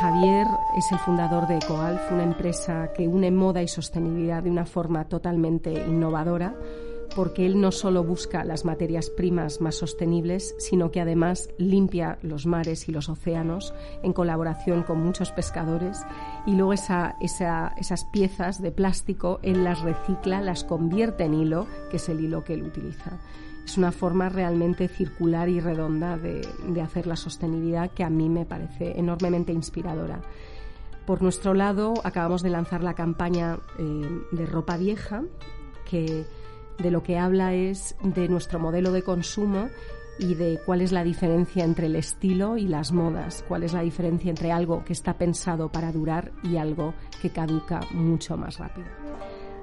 Javier es el fundador de EcoAlf, una empresa que une moda y sostenibilidad de una forma totalmente innovadora porque él no solo busca las materias primas más sostenibles, sino que además limpia los mares y los océanos en colaboración con muchos pescadores y luego esas piezas de plástico él las recicla, las convierte en hilo, que es el hilo que él utiliza. Es una forma realmente circular y redonda de, hacer la sostenibilidad que a mí me parece enormemente inspiradora. Por nuestro lado, acabamos de lanzar la campaña eh, de ropa vieja, que de lo que habla es de nuestro modelo de consumo y de cuál es la diferencia entre el estilo y las modas, cuál es la diferencia entre algo que está pensado para durar y algo que caduca mucho más rápido.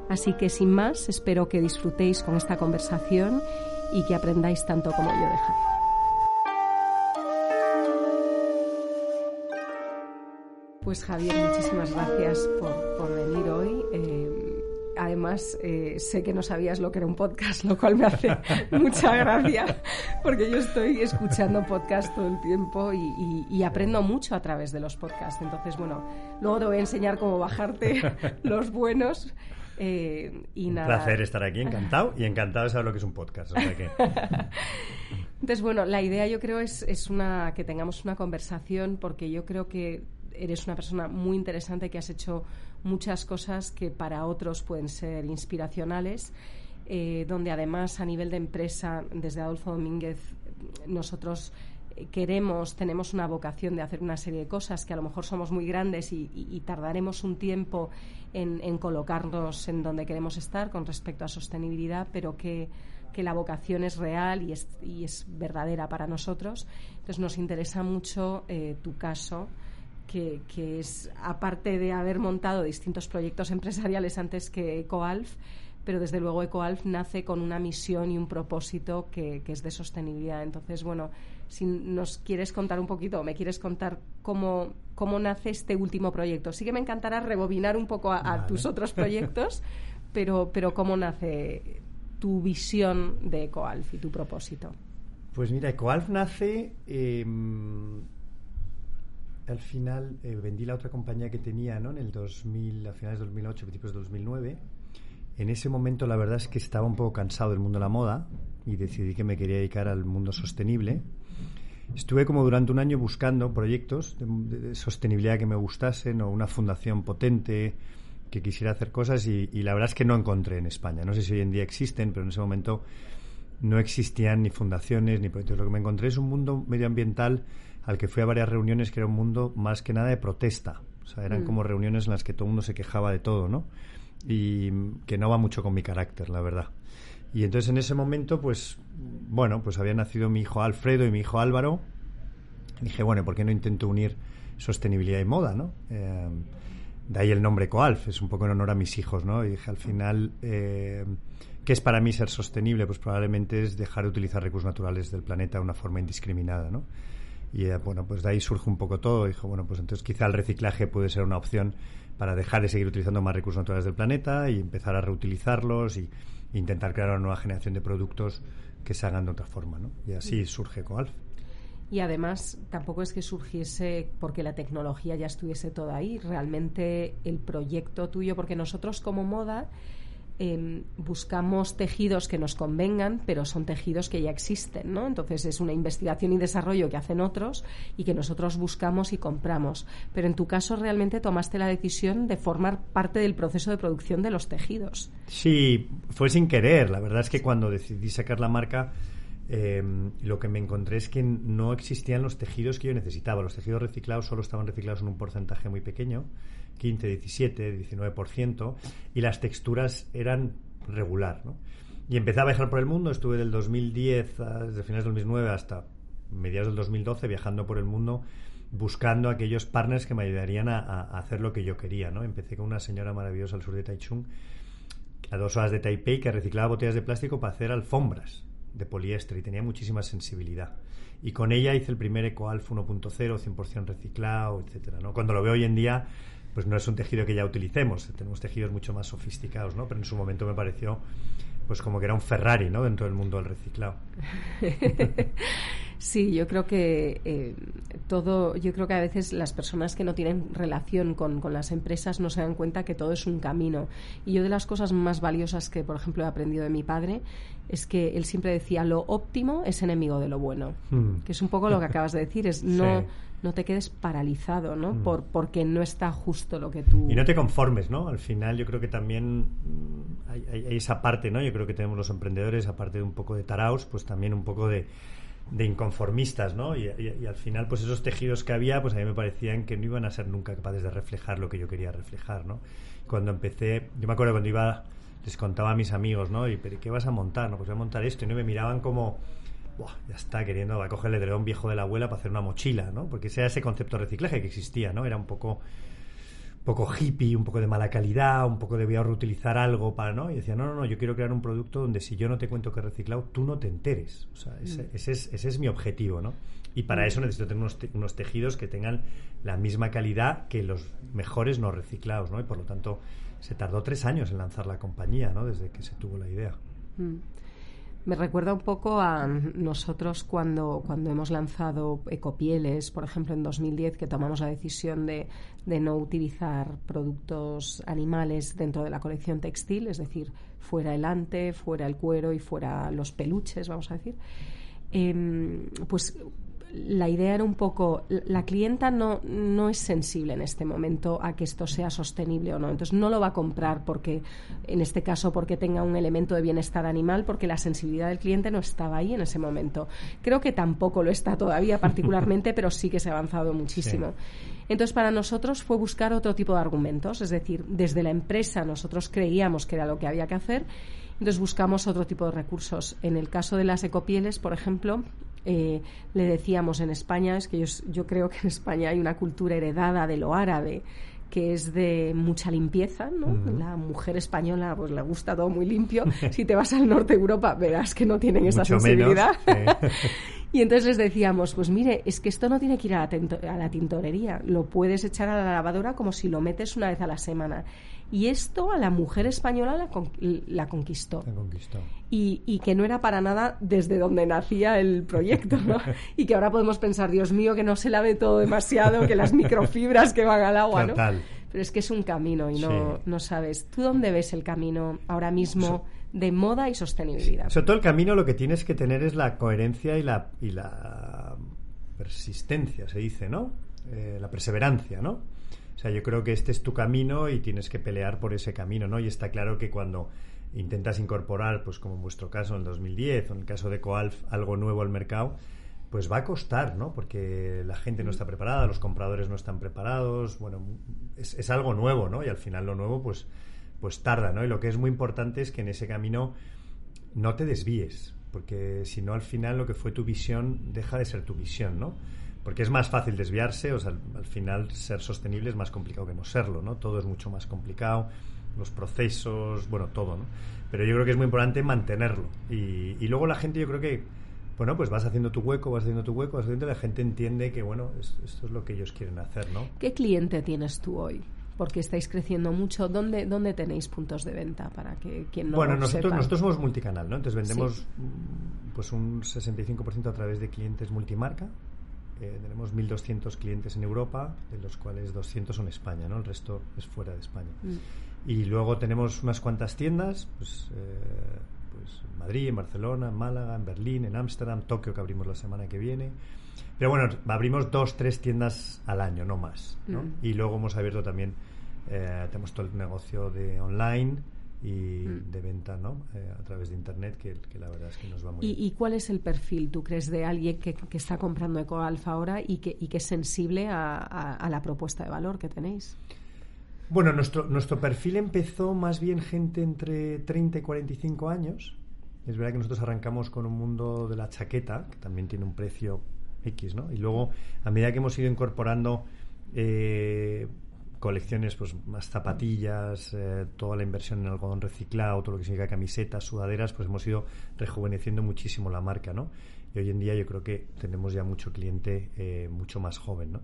Así que sin más, espero que disfrutéis con esta conversación y que aprendáis tanto como yo de Javier. Pues Javier, muchísimas gracias por, venir hoy. Eh, además eh, sé que no sabías lo que era un podcast, lo cual me hace mucha gracia, porque yo estoy escuchando podcast todo el tiempo y, aprendo mucho a través de los podcasts. Entonces, bueno, luego te voy a enseñar cómo bajarte los buenos. Eh, y un placer estar aquí, encantado y encantado de saber lo que es un podcast. Entonces, bueno, la idea yo creo es, es una, que tengamos una conversación porque yo creo que eres una persona muy interesante que has hecho muchas cosas que para otros pueden ser inspiracionales, eh, donde además a nivel de empresa, desde Adolfo Domínguez, nosotros queremos, tenemos una vocación de hacer una serie de cosas que a lo mejor somos muy grandes y, tardaremos un tiempo en, colocarnos en donde queremos estar con respecto a sostenibilidad, pero que, la vocación es real y es, y es, verdadera para nosotros. Entonces nos interesa mucho eh, tu caso que, es, aparte de haber montado distintos proyectos empresariales antes que EcoAlf, pero desde luego EcoAlf nace con una misión y un propósito que, es de sostenibilidad. Entonces, bueno, si nos quieres contar un poquito, me quieres contar cómo, cómo nace este último proyecto. Sí que me encantará rebobinar un poco a, tus otros proyectos, pero, pero cómo nace tu visión de EcoAlf y tu propósito. Pues mira, EcoAlf nace... Em, al final eh, vendí la otra compañía que tenía ¿no? en el 2000, a finales de 2008, principios de 2009. En ese momento la verdad es que estaba un poco cansado del mundo de la moda y decidí que me quería dedicar al mundo sostenible. Estuve como durante un año buscando proyectos de, sostenibilidad que me gustasen o una fundación potente que quisiera hacer cosas y, y, la verdad es que no encontré en España. No sé si hoy en día existen, pero en ese momento no existían ni fundaciones ni proyectos. Lo que me encontré es un mundo medioambiental al que fui a varias reuniones que era un mundo más que nada de protesta. O sea, eran mm. como reuniones en las que todo el mundo se quejaba de todo, ¿no? Y que no va mucho con mi carácter, la verdad. Y entonces en ese momento, pues, bueno, pues había nacido mi hijo Alfredo y mi hijo Álvaro. Dije, bueno, ¿por qué no intento unir sostenibilidad y moda, ¿no? Eh, de ahí el nombre Coalf, es un poco en honor a mis hijos, ¿no? Y dije, al final, eh, ¿qué es para mí ser sostenible? Pues probablemente es dejar de utilizar recursos naturales del planeta de una forma indiscriminada, ¿no? Y eh, bueno, pues de ahí surge un poco todo. Dijo, bueno, pues entonces quizá el reciclaje puede ser una opción para dejar de seguir utilizando más recursos naturales del planeta y empezar a reutilizarlos y intentar crear una nueva generación de productos que se hagan de otra forma, ¿no? Y así surge Coalf. Y además tampoco es que surgiese porque la tecnología ya estuviese toda ahí. Realmente el proyecto tuyo, porque nosotros como moda Em, buscamos tejidos que nos convengan, pero son tejidos que ya existen, ¿no? Entonces es una investigación y desarrollo que hacen otros y que nosotros buscamos y compramos. Pero en tu caso realmente tomaste la decisión de formar parte del proceso de producción de los tejidos. Sí, fue sin querer. La verdad es que cuando decidí sacar la marca, em, lo que me encontré es que no existían los tejidos que yo necesitaba. Los tejidos reciclados solo estaban reciclados en un porcentaje muy pequeño 15, 17, 19%, y las texturas eran regular. ¿no? Y empecé a viajar por el mundo, estuve del 2010, desde finales del 2009 hasta mediados del 2012, viajando por el mundo buscando aquellos partners que me ayudarían a, hacer lo que yo quería. ¿no? Empecé con una señora maravillosa al sur de Taichung, a dos horas de Taipei, que reciclaba botellas de plástico para hacer alfombras de poliéster y tenía muchísima sensibilidad. Y con ella hice el primer EcoAlf 1.0, 100% reciclado, etcétera, ¿no? Cuando lo veo hoy en día, pues no es un tejido que ya utilicemos, tenemos tejidos mucho más sofisticados, ¿no? Pero en su momento me pareció pues como que era un Ferrari, ¿no? Dentro del mundo del reciclado. Sí, yo creo que eh, todo, yo creo que a veces las personas que no tienen relación con, con, las empresas no se dan cuenta que todo es un camino. Y yo de las cosas más valiosas que, por ejemplo, he aprendido de mi padre es que él siempre decía lo óptimo es enemigo de lo bueno, hmm. que es un poco lo que acabas de decir, es no no te quedes paralizado, ¿no? Hmm. Por, porque no está justo lo que tú... Y no te conformes, ¿no? Al final yo creo que también mm, hay, hay esa parte, ¿no? Yo creo que tenemos los emprendedores, aparte de un poco de taraos, pues también un poco de de inconformistas, ¿no? Y, al final, pues esos tejidos que había, pues a mí me parecían que no iban a ser nunca capaces de reflejar lo que yo quería reflejar, ¿no? Cuando empecé, yo me acuerdo cuando iba, les contaba a mis amigos, ¿no? Y, ¿pero qué vas a montar? No, pues voy a montar esto. Y no me miraban como, Buah, ya está, queriendo, va a coger el edredón viejo de la abuela para hacer una mochila, ¿no? Porque ese era ese concepto de reciclaje que existía, ¿no? Era un poco poco hippie, un poco de mala calidad, un poco de voy a reutilizar algo para, ¿no? Y decía, no, no, no, yo quiero crear un producto donde si yo no te cuento que he reciclado, tú no te enteres. O sea, ese, mm. es, ese es mi objetivo, ¿no? Y para mm. eso necesito tener unos, unos, tejidos que tengan la misma calidad que los mejores no reciclados, ¿no? Y por lo tanto, se tardó tres años en lanzar la compañía, ¿no? Desde que se tuvo la idea. Mm. Me recuerda un poco a nosotros cuando, cuando hemos lanzado Ecopieles, por ejemplo, en 2010, que tomamos la decisión de, de no utilizar productos animales dentro de la colección textil, es decir, fuera el ante, fuera el cuero y fuera los peluches, vamos a decir. Em, pues la idea era un poco, la clienta no, no es sensible en este momento a que esto sea sostenible o no. Entonces no lo va a comprar porque, en este caso, porque tenga un elemento de bienestar animal, porque la sensibilidad del cliente no estaba ahí en ese momento. Creo que tampoco lo está todavía particularmente, pero sí que se ha avanzado muchísimo. Entonces, para nosotros fue buscar otro tipo de argumentos, es decir, desde la empresa nosotros creíamos que era lo que había que hacer, entonces buscamos otro tipo de recursos. En el caso de las ecopieles, por ejemplo, eh, le decíamos en España, es que yo, creo que en España hay una cultura heredada de lo árabe que es de mucha limpieza, ¿no? La mujer española pues le gusta todo muy limpio. si te vas al norte de Europa verás que no tienen esa sensibilidad. y entonces les decíamos, pues mire, es que esto no tiene que ir a la, a la tintorería, lo puedes echar a la lavadora como si lo metes una vez a la semana. Y esto a la mujer española la, la conquistó. Y, y, que no era para nada desde donde nacía el proyecto, ¿no? y que ahora podemos pensar, Dios mío, que no se lave todo demasiado, que las microfibras que van al agua, ¿no? Pero es que es un camino y no, no sabes. ¿Tú dónde ves el camino ahora mismo? de moda y sostenibilidad. Sobre todo el camino lo que tienes que tener es la coherencia y la, y la persistencia, se dice, ¿no? Eh, la perseverancia, ¿no? O sea, yo creo que este es tu camino y tienes que pelear por ese camino, ¿no? Y está claro que cuando intentas incorporar, pues como en vuestro caso en el 2010 o en el caso de Coalf, algo nuevo al mercado, pues va a costar, ¿no? Porque la gente no está preparada, los compradores no están preparados, bueno, es, es, algo nuevo, ¿no? Y al final lo nuevo, pues, pues tarda, ¿no? Y lo que es muy importante es que en ese camino no te desvíes, porque si no al final lo que fue tu visión deja de ser tu visión, ¿no? Porque es más fácil desviarse, o sea, al, final ser sostenible es más complicado que no serlo, ¿no? Todo es mucho más complicado, los procesos, bueno, todo, ¿no? Pero yo creo que es muy importante mantenerlo. Y, y luego la gente, yo creo que, bueno, pues vas haciendo tu hueco, vas haciendo tu hueco, vas haciendo, la gente entiende que, bueno, esto es lo que ellos quieren hacer, ¿no? ¿Qué cliente tienes tú hoy? porque estáis creciendo mucho. ¿Dónde, dónde tenéis puntos de venta para que quien no Bueno, nosotros, nosotros somos multicanal, ¿no? Entonces vendemos pues un 65% a través de clientes multimarca, eh, tenemos 1.200 clientes en Europa, de los cuales 200 son España, ¿no? El resto es fuera de España. Mm. Y luego tenemos unas cuantas tiendas, pues, eh, pues, en Madrid, en Barcelona, en Málaga, en Berlín, en Ámsterdam, Tokio, que abrimos la semana que viene. Pero bueno, abrimos dos, tres tiendas al año, no más. ¿no? Mm. Y luego hemos abierto también, eh, tenemos todo el negocio de online, y mm. de venta ¿no? Eh, a través de Internet, que, la verdad es que nos va muy ¿Y, bien. ¿Y cuál es el perfil, tú crees, de alguien que, que está comprando EcoAlfa ahora y que, y que es sensible a, a, la propuesta de valor que tenéis? Bueno, nuestro, nuestro perfil empezó más bien gente entre 30 y 45 años. Es verdad que nosotros arrancamos con un mundo de la chaqueta, que también tiene un precio X, ¿no? Y luego, a medida que hemos ido incorporando eh, colecciones, pues más zapatillas, eh, toda la inversión en algodón reciclado, todo lo que significa camisetas, sudaderas, pues hemos ido rejuveneciendo muchísimo la marca, ¿no? Y hoy en día yo creo que tenemos ya mucho cliente eh, mucho más joven, ¿no?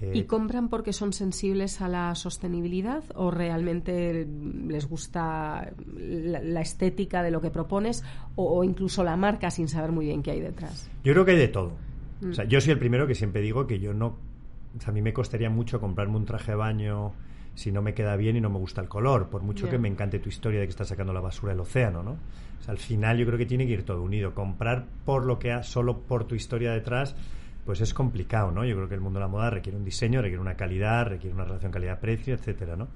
¿Y eh, compran porque son sensibles a la sostenibilidad o realmente les gusta la, estética de lo que propones o, incluso la marca sin saber muy bien qué hay detrás? Yo creo que hay de todo. O sea, mm. yo soy el primero que siempre digo que yo no... O sea, a mí me costaría mucho comprarme un traje de baño si no me queda bien y no me gusta el color, por mucho que me encante tu historia de que estás sacando la basura del océano, ¿no? O sea, al final yo creo que tiene que ir todo unido. Comprar por lo que ha, solo por tu historia detrás, pues es complicado, ¿no? Yo creo que el mundo de la moda requiere un diseño, requiere una calidad, requiere una relación calidad-precio, etcétera, ¿no?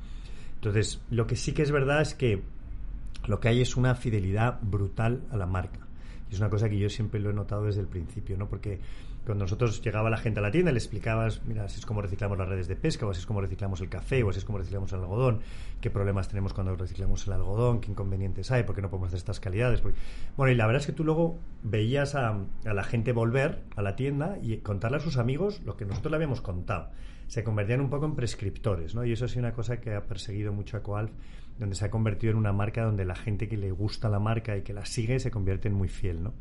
Entonces, lo que sí que es verdad es que lo que hay es una fidelidad brutal a la marca. Y es una cosa que yo siempre lo he notado desde el principio, ¿no? Porque cuando nosotros llegaba la gente a la tienda, le explicabas, mira, así es como reciclamos las redes de pesca, o así es como reciclamos el café, o así es como reciclamos el algodón, qué problemas tenemos cuando reciclamos el algodón, qué inconvenientes hay, por qué no podemos hacer estas calidades. Bueno, y la verdad es que tú luego veías a, la gente volver a la tienda y contarle a sus amigos lo que nosotros le habíamos contado. Se convertían un poco en prescriptores, ¿no? Y eso ha sido una cosa que ha perseguido mucho a Coalf, donde se ha convertido en una marca donde la gente que le gusta la marca y que la sigue se convierte en muy fiel, ¿no?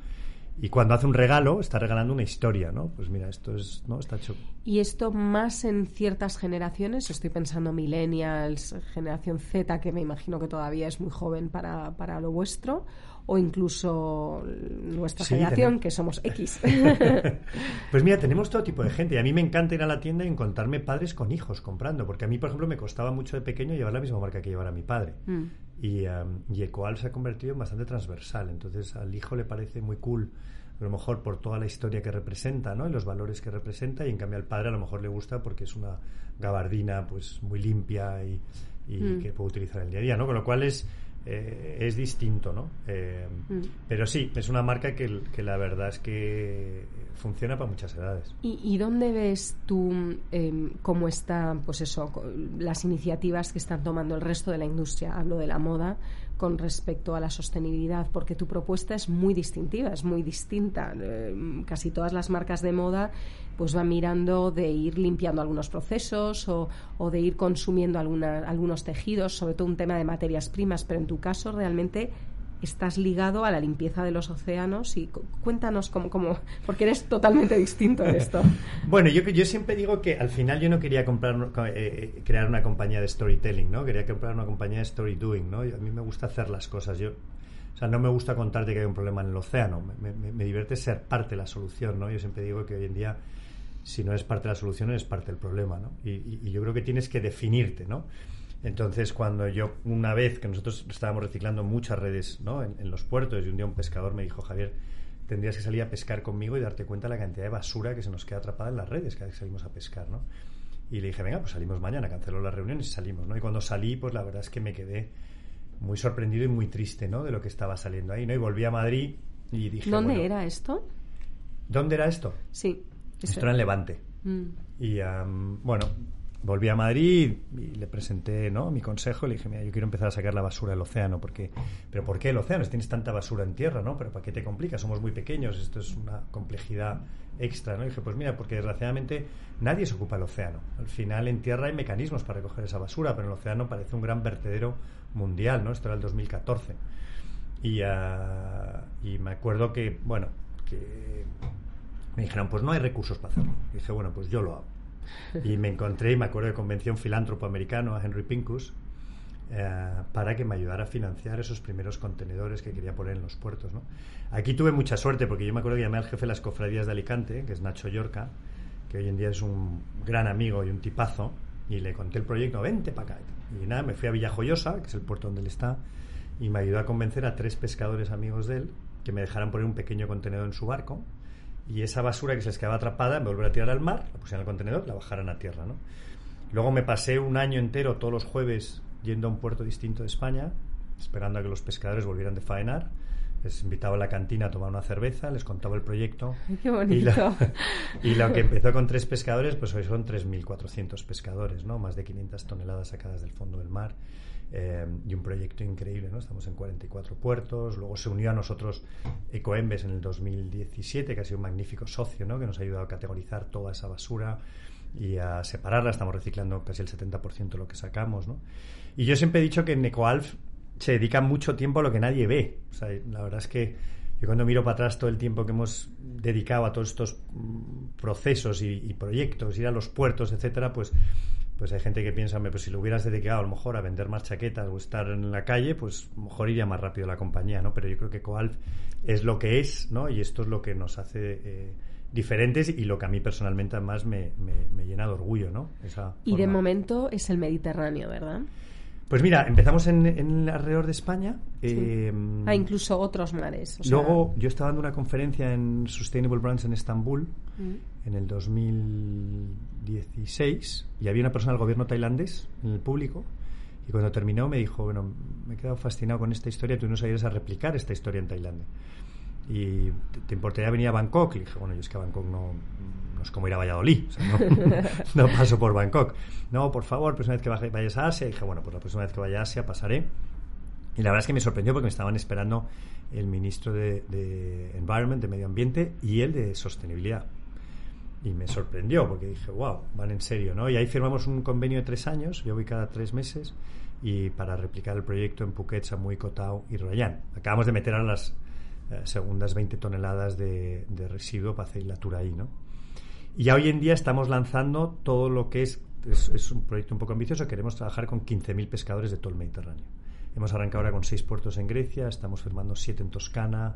Y cuando hace un regalo, está regalando una historia, ¿no? Pues mira, esto es, ¿no? Está hecho. Y esto más en ciertas generaciones, estoy pensando millennials, generación Z, que me imagino que todavía es muy joven para, para lo vuestro, o incluso nuestra generación, que somos X. pues mira, tenemos todo tipo de gente. Y a mí me encanta ir a la tienda y encontrarme padres con hijos comprando, porque a mí, por ejemplo, me costaba mucho de pequeño llevar la misma marca que llevara mi padre. Mm. Y, um, y Ecoal se ha convertido en bastante transversal. Entonces al hijo le parece muy cool, a lo mejor por toda la historia que representa, ¿no? Y los valores que representa. Y en cambio al padre a lo mejor le gusta porque es una gabardina pues muy limpia y, mm. que puede utilizar el día a día, ¿no? Con lo cual es eh, es distinto, ¿no? Eh, mm. Pero sí, es una marca que, que, la verdad es que funciona para muchas edades. ¿Y, dónde ves tú eh, cómo están, pues eso, las iniciativas que están tomando el resto de la industria? Hablo de la moda con respecto a la sostenibilidad, porque tu propuesta es muy distintiva, es muy distinta. casi todas las marcas de moda pues va mirando de ir limpiando algunos procesos o, de ir consumiendo algunos tejidos, sobre todo un tema de materias primas, pero en tu caso realmente estás ligado a la limpieza de los océanos y cuéntanos cómo, cómo porque eres totalmente distinto en esto. bueno, yo, yo siempre digo que al final yo no quería comprar, eh, eh, crear una compañía de storytelling, ¿no? Quería comprar una compañía de story doing, ¿no? a mí me gusta hacer las cosas. Yo, o sea, no me gusta contarte que hay un problema en el océano. Me, divierte ser parte de la solución, ¿no? Yo siempre digo que hoy en día si no es parte de la solución, es parte del problema, ¿no? Y, yo creo que tienes que definirte, ¿no? Entonces, cuando yo, una vez que nosotros estábamos reciclando muchas redes ¿no? en, los puertos, y un día un pescador me dijo, Javier, tendrías que salir a pescar conmigo y darte cuenta de la cantidad de basura que se nos queda atrapada en las redes cada vez que salimos a pescar, ¿no? Y le dije, venga, pues salimos mañana, canceló las reuniones y salimos, ¿no? Y cuando salí, pues la verdad es que me quedé muy sorprendido y muy triste, ¿no? De lo que estaba saliendo ahí, ¿no? Y volví a Madrid y dije... ¿Dónde era esto? ¿Dónde era esto? Sí. Esto era en Levante. Mm. Y bueno, volví a Madrid y le presenté ¿no? mi consejo y le dije, mira, yo quiero empezar a sacar la basura del océano, porque, pero ¿por qué el océano? Si tienes tanta basura en tierra, ¿no? Pero ¿para qué te complica? Somos muy pequeños, esto es una complejidad extra, ¿no? Y dije, pues mira, porque desgraciadamente nadie se ocupa del océano. Al final en tierra hay mecanismos para recoger esa basura, pero el océano parece un gran vertedero mundial, ¿no? Esto era el 2014. Y, ah, y me acuerdo que, bueno, que me dijeron, pues no hay recursos para hacerlo. Y dije, bueno, pues yo lo hago. Y me encontré, y me acuerdo que convencí a un filántropo americano, a Henry Pincus, eh, para que me ayudara a financiar esos primeros contenedores que quería poner en los puertos. ¿no? Aquí tuve mucha suerte porque yo me acuerdo que llamé al jefe de las cofradías de Alicante, que es Nacho Yorca, que hoy en día es un gran amigo y un tipazo, y le conté el proyecto, vente para acá. Y nada, me fui a Villajoyosa, que es el puerto donde él está, y me ayudó a convencer a tres pescadores amigos de él que me dejaran poner un pequeño contenedor en su barco y esa basura que se les quedaba atrapada, me volver a tirar al mar, la pusieron al contenedor, la bajaran a tierra, ¿no? Luego me pasé un año entero, todos los jueves, yendo a un puerto distinto de España, esperando a que los pescadores volvieran de faenar. Les invitaba a la cantina a tomar una cerveza, les contaba el proyecto. ¡Qué bonito! Y lo, que empezó con tres pescadores, pues hoy son 3.400 pescadores, ¿no? Más de 500 toneladas sacadas del fondo del mar. Eh, y un proyecto increíble, ¿no? Estamos en 44 puertos, luego se unió a nosotros Ecoembes en el 2017, que ha sido un magnífico socio, ¿no? Que nos ha ayudado a categorizar toda esa basura y a separarla, estamos reciclando casi el 70% de lo que sacamos, ¿no? Y yo siempre he dicho que en Ecoalf se dedica mucho tiempo a lo que nadie ve, la verdad es que yo cuando miro para atrás todo el tiempo que hemos dedicado a todos estos mm, procesos y, proyectos, ir a los puertos, etcétera, pues pues hay gente que piensa, pues si lo hubieras dedicado a lo mejor a vender más chaquetas o estar en la calle, pues mejor iría más rápido la compañía, ¿no? Pero yo creo que Coalf es lo que es, ¿no? Y esto es lo que nos hace eh, diferentes y lo que a mí personalmente además me, me, llena de orgullo, ¿no? y de momento es el Mediterráneo, ¿verdad? Pues mira, empezamos en, en alrededor de España. Eh, ah, incluso otros mares. luego yo estaba dando una conferencia en Sustainable Brands en Estambul mm. En el 2016 y había una persona del gobierno tailandés en el público y cuando terminó me dijo, bueno, me he quedado fascinado con esta historia, tú no sabías a replicar esta historia en Tailandia. Y te, importaría venir a Bangkok. Y dije, bueno, yo es que a Bangkok no, no es como ir a Valladolid, no, paso por Bangkok. No, por favor, la próxima vez que vayas a Asia, dije, bueno, pues la próxima vez que vaya a Asia pasaré. Y la verdad es que me sorprendió porque me estaban esperando el ministro de, de Environment, de Medio Ambiente, y el de Sostenibilidad. Y me sorprendió porque dije, wow, van en serio, ¿no? Y ahí firmamos un convenio de tres años, yo voy cada tres meses, y para replicar el proyecto en Phuket, Samui, Koh y Royan. Acabamos de meter a las eh, segundas 20 toneladas de, residuo para hacer la tour ahí, ¿no? Y ya hoy en día estamos lanzando todo lo que es, es, un proyecto un poco ambicioso, queremos trabajar con 15.000 pescadores de todo el Mediterráneo. Hemos arrancado ahora con seis puertos en Grecia, estamos firmando siete en Toscana,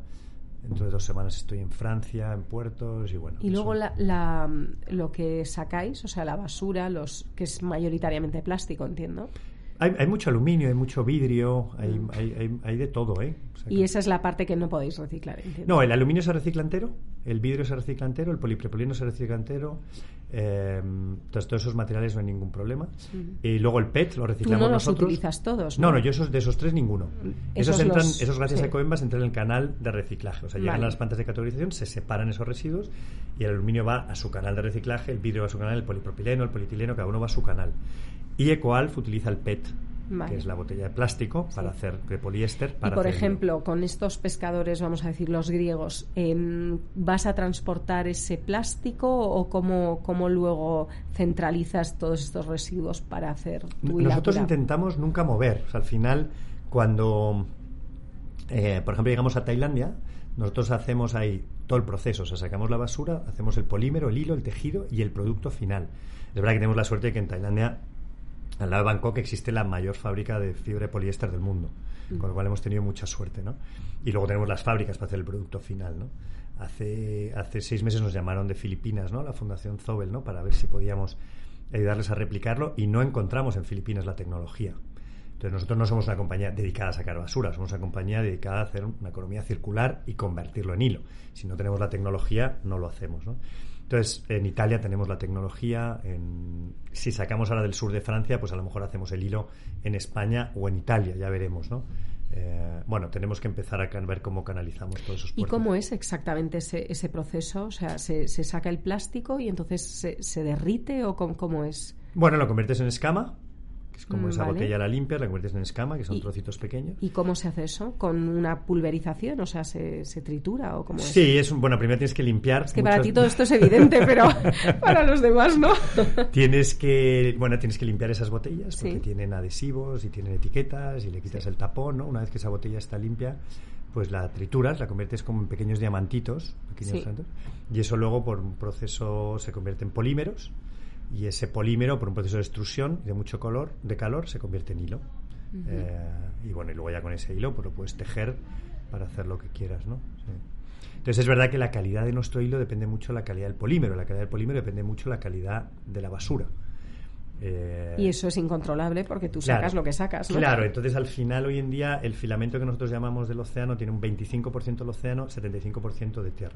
dentro de dos semanas estoy en Francia, en puertos y bueno. Y luego la, lo que sacáis, o sea, la basura, los que es mayoritariamente plástico, entiendo. Hay, mucho aluminio, hay mucho vidrio, hay, mm. hay, hay, de todo, ¿eh? y esa es la parte que no podéis reciclar, entiendo. No, el aluminio se recicla entero, el vidrio se recicla entero, el polipropileno se recicla entero, eh, entonces todos esos materiales no hay ningún problema. Y luego el PET lo reciclamos ¿Tú no los utilizas todos? No, no, yo esos, de esos tres ninguno. Esos, entran, esos gracias a Coembas entran en el canal de reciclaje, o sea, llegan a las plantas de categorización, se separan esos residuos y el aluminio va a su canal de reciclaje, el vidrio va a su canal, el polipropileno, el polietileno, cada uno va a su canal. Y Ecoalf utiliza el PET, que es la botella de plástico, para hacer de poliéster. y por ejemplo, con estos pescadores, vamos a decir los griegos, em, ¿vas a transportar ese plástico o cómo, cómo luego centralizas todos estos residuos para hacer tu Nosotros intentamos nunca mover. al final, cuando, eh, por ejemplo, llegamos a Tailandia, nosotros hacemos ahí todo el proceso, o sea, sacamos la basura, hacemos el polímero, el hilo, el tejido y el producto final. Es verdad que tenemos la suerte de que en Tailandia al lado de Bangkok existe la mayor fábrica de fibra de poliéster del mundo, mm. con lo cual hemos tenido mucha suerte, ¿no? Y luego tenemos las fábricas para hacer el producto final, ¿no? Hace, hace seis meses nos llamaron de Filipinas, ¿no? La Fundación Zobel, ¿no? Para ver si podíamos ayudarles a replicarlo y no encontramos en Filipinas la tecnología. Entonces nosotros no somos una compañía dedicada a sacar basura, somos una compañía dedicada a hacer una economía circular y convertirlo en hilo. Si no tenemos la tecnología, no lo hacemos, ¿no? Entonces, en Italia tenemos la tecnología. si sacamos ahora del sur de Francia, pues a lo mejor hacemos el hilo en España o en Italia, ya veremos, ¿no? Eh, bueno, tenemos que empezar a ver cómo canalizamos todos esos. ¿Y cómo es exactamente ese, proceso? O sea, ¿se, saca el plástico y entonces se, derrite o cómo es? Bueno, lo conviertes en escama como esa botella la limpias, la conviertes en escama, que son trocitos pequeños. ¿Y cómo se hace eso? ¿Con una pulverización? O sea, ¿se, tritura o cómo es? Sí, es un, bueno, primero tienes que limpiar. Es que para ti todo esto es evidente, pero para los demás no. tienes que, bueno, tienes que limpiar esas botellas porque tienen adhesivos y tienen etiquetas y le quitas el tapón, ¿no? Una vez que esa botella está limpia, pues la trituras, la conviertes como en pequeños diamantitos, pequeños y eso luego por un proceso se convierte en polímeros y ese polímero por un proceso de extrusión de mucho color, de calor se convierte en hilo eh, y bueno y luego ya con ese hilo pues lo puedes tejer para hacer lo que quieras no entonces es verdad que la calidad de nuestro hilo depende mucho de la calidad del polímero la calidad del polímero depende mucho de la calidad de la basura eh, y eso es incontrolable porque tú sacas lo que sacas. ¿no? Claro, entonces al final hoy en día el filamento que nosotros llamamos del océano tiene un 25% del océano, 75% de tierra.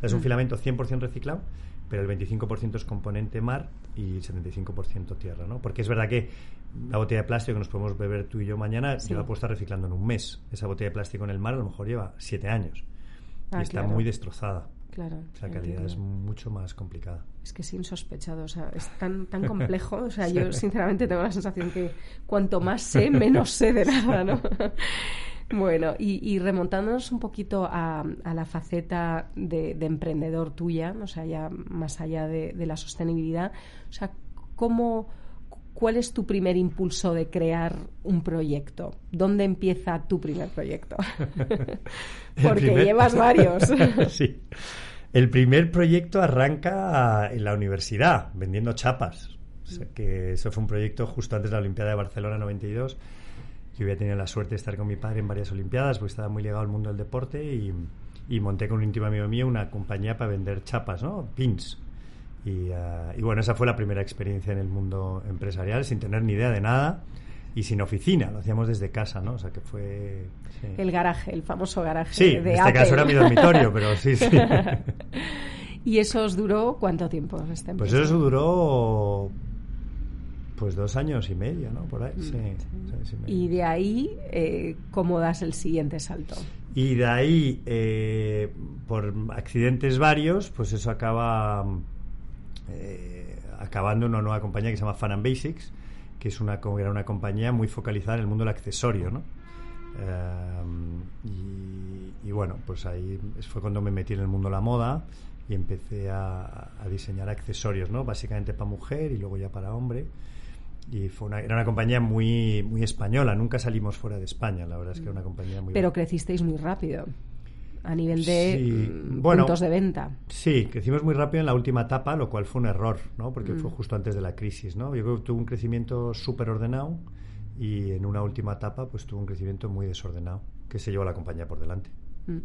es un mm. filamento 100% reciclado pero el 25% es componente mar y el 75% tierra, ¿no? Porque es verdad que la botella de plástico que nos podemos beber tú y yo mañana sí. lleva puesta reciclando en un mes. Esa botella de plástico en el mar a lo mejor lleva siete años y ah, está muy destrozada. Claro. La calidad es mucho más complicada. Es que es insospechado, o sea, es tan, tan complejo. O sea, yo sinceramente tengo la sensación que cuanto más sé, menos sé de nada, ¿no? Bueno, y, remontándonos un poquito a, la faceta de, emprendedor tuya, o sea, ya más allá de, la sostenibilidad, o sea, ¿cómo, ¿cuál es tu primer impulso de crear un proyecto? ¿Dónde empieza tu primer proyecto? Porque llevas varios. sí. El primer proyecto arranca en la universidad, vendiendo chapas. O sea, que eso fue un proyecto justo antes de la Olimpiada de Barcelona 92. Yo había tenido la suerte de estar con mi padre en varias Olimpiadas, porque estaba muy ligado al mundo del deporte y, y monté con un íntimo amigo mío una compañía para vender chapas, ¿no? Pins. Y, uh, y, bueno, esa fue la primera experiencia en el mundo empresarial, sin tener ni idea de nada y sin oficina, lo hacíamos desde casa, ¿no? O sea que fue... Sí. El garaje, el famoso garaje. Sí, de en este Apple. caso era mi dormitorio, pero sí, sí. ¿Y eso os duró cuánto tiempo? Esta pues eso duró pues dos años y medio, ¿no? Por ahí, sí. sí. y de ahí, eh, ¿cómo das el siguiente salto? Y de ahí, eh, por accidentes varios, pues eso acaba eh, acabando en una nueva compañía que se llama Fan and Basics, que es una, era una compañía muy focalizada en el mundo del accesorio, ¿no? y, y, bueno, pues ahí fue cuando me metí en el mundo de la moda y empecé a, a diseñar accesorios, ¿no? Básicamente para mujer y luego ya para hombre y fue una, era una compañía muy muy española nunca salimos fuera de España la verdad es que era una compañía muy pero crecisteis muy rápido a nivel de sí. mm, bueno, puntos de venta sí crecimos muy rápido en la última etapa lo cual fue un error no porque Mm. fue justo antes de la crisis no yo creo que tuvo un crecimiento súper ordenado y en una última etapa pues tuvo un crecimiento muy desordenado que se llevó a la compañía por delante Mm.